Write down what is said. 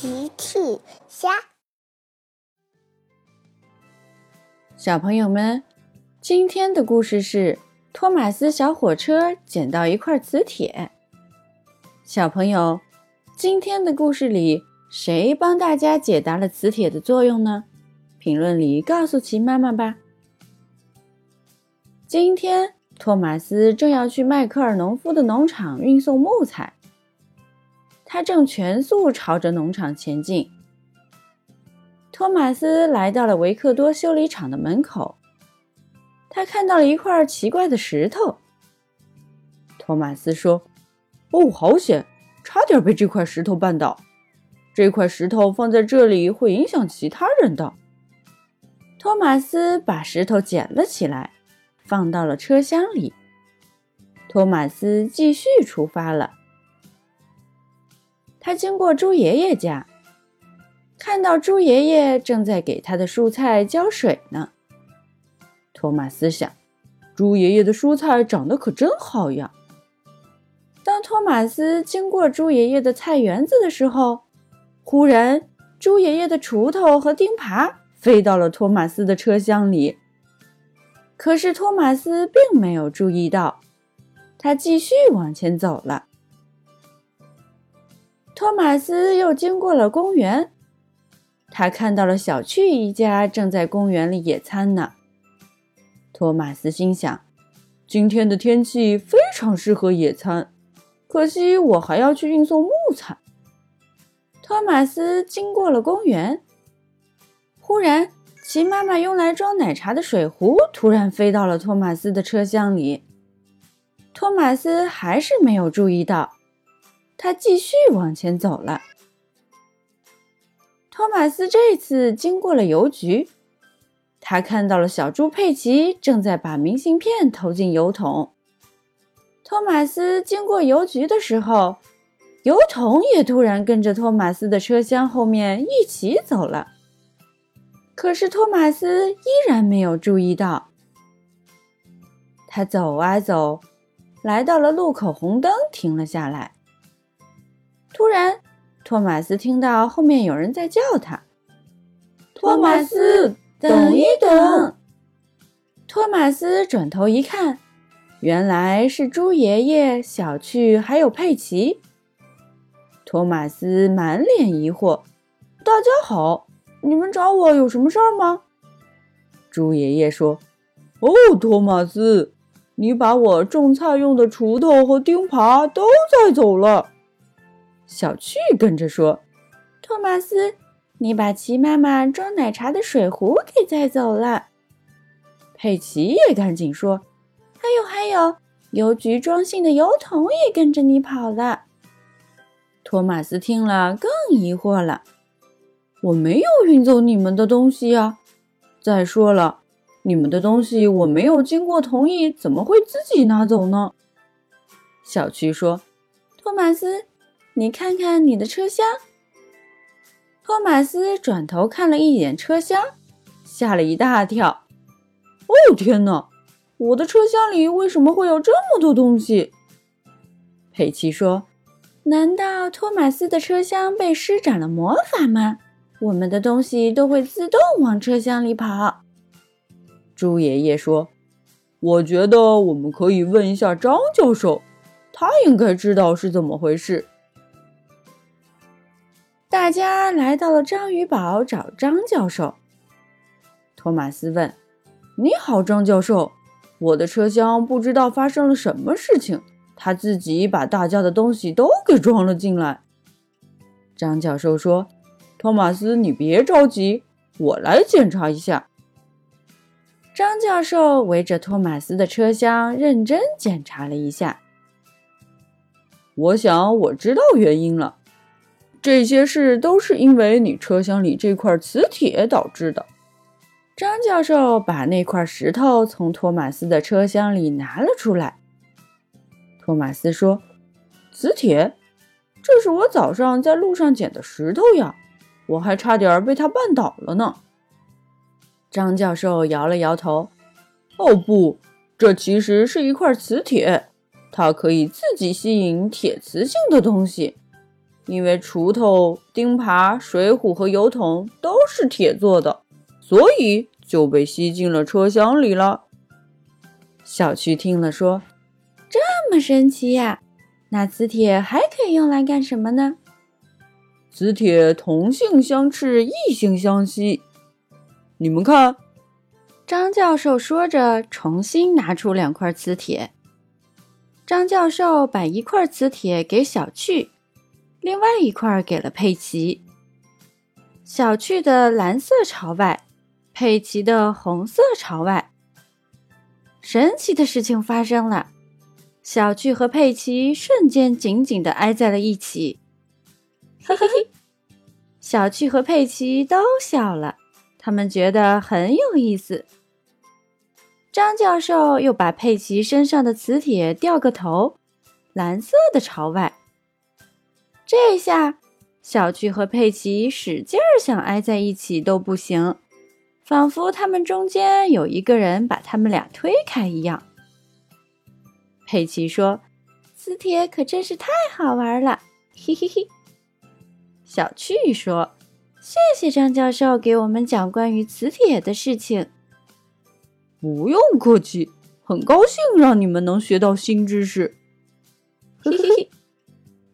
奇趣虾，小朋友们，今天的故事是托马斯小火车捡到一块磁铁。小朋友，今天的故事里，谁帮大家解答了磁铁的作用呢？评论里告诉奇妈妈吧。今天，托马斯正要去迈克尔农夫的农场运送木材。他正全速朝着农场前进。托马斯来到了维克多修理厂的门口，他看到了一块奇怪的石头。托马斯说：“哦，好险，差点被这块石头绊倒。这块石头放在这里会影响其他人的。”托马斯把石头捡了起来，放到了车厢里。托马斯继续出发了。他经过猪爷爷家，看到猪爷爷正在给他的蔬菜浇水呢。托马斯想，猪爷爷的蔬菜长得可真好呀。当托马斯经过猪爷爷的菜园子的时候，忽然，猪爷爷的锄头和钉耙飞到了托马斯的车厢里。可是托马斯并没有注意到，他继续往前走了。托马斯又经过了公园，他看到了小趣一家正在公园里野餐呢。托马斯心想：今天的天气非常适合野餐，可惜我还要去运送木材。托马斯经过了公园，忽然，齐妈妈用来装奶茶的水壶突然飞到了托马斯的车厢里。托马斯还是没有注意到。他继续往前走了。托马斯这次经过了邮局，他看到了小猪佩奇正在把明信片投进邮筒。托马斯经过邮局的时候，邮筒也突然跟着托马斯的车厢后面一起走了。可是托马斯依然没有注意到。他走啊走，来到了路口，红灯停了下来。突然，托马斯听到后面有人在叫他：“托马斯，等一等！”托马斯转头一看，原来是猪爷爷、小趣还有佩奇。托马斯满脸疑惑：“大家好，你们找我有什么事儿吗？”猪爷爷说：“哦，托马斯，你把我种菜用的锄头和钉耙都带走了。”小趣跟着说：“托马斯，你把齐妈妈装奶茶的水壶给带走了。”佩奇也赶紧说：“还有还有，邮局装信的邮筒也跟着你跑了。”托马斯听了更疑惑了：“我没有运走你们的东西呀！再说了，你们的东西我没有经过同意，怎么会自己拿走呢？”小趣说：“托马斯。”你看看你的车厢。托马斯转头看了一眼车厢，吓了一大跳。哦天哪！我的车厢里为什么会有这么多东西？佩奇说：“难道托马斯的车厢被施展了魔法吗？我们的东西都会自动往车厢里跑。”猪爷爷说：“我觉得我们可以问一下张教授，他应该知道是怎么回事。”大家来到了章鱼堡找张教授。托马斯问：“你好，张教授，我的车厢不知道发生了什么事情，他自己把大家的东西都给装了进来。”张教授说：“托马斯，你别着急，我来检查一下。”张教授围着托马斯的车厢认真检查了一下。我想我知道原因了。这些事都是因为你车厢里这块磁铁导致的。张教授把那块石头从托马斯的车厢里拿了出来。托马斯说：“磁铁，这是我早上在路上捡的石头呀，我还差点被它绊倒了呢。”张教授摇了摇头：“哦不，这其实是一块磁铁，它可以自己吸引铁磁性的东西。”因为锄头、钉耙、水壶和油桶都是铁做的，所以就被吸进了车厢里了。小趣听了说：“这么神奇呀！那磁铁还可以用来干什么呢？”磁铁同性相斥，异性相吸。你们看，张教授说着，重新拿出两块磁铁。张教授把一块磁铁给小趣。另外一块给了佩奇，小趣的蓝色朝外，佩奇的红色朝外。神奇的事情发生了，小趣和佩奇瞬间紧紧的挨在了一起。嘿嘿嘿，小趣和佩奇都笑了，他们觉得很有意思。张教授又把佩奇身上的磁铁掉个头，蓝色的朝外。这下，小趣和佩奇使劲儿想挨在一起都不行，仿佛他们中间有一个人把他们俩推开一样。佩奇说：“磁铁可真是太好玩了，嘿嘿嘿。”小趣说：“谢谢张教授给我们讲关于磁铁的事情。”不用客气，很高兴让你们能学到新知识。嘿嘿嘿。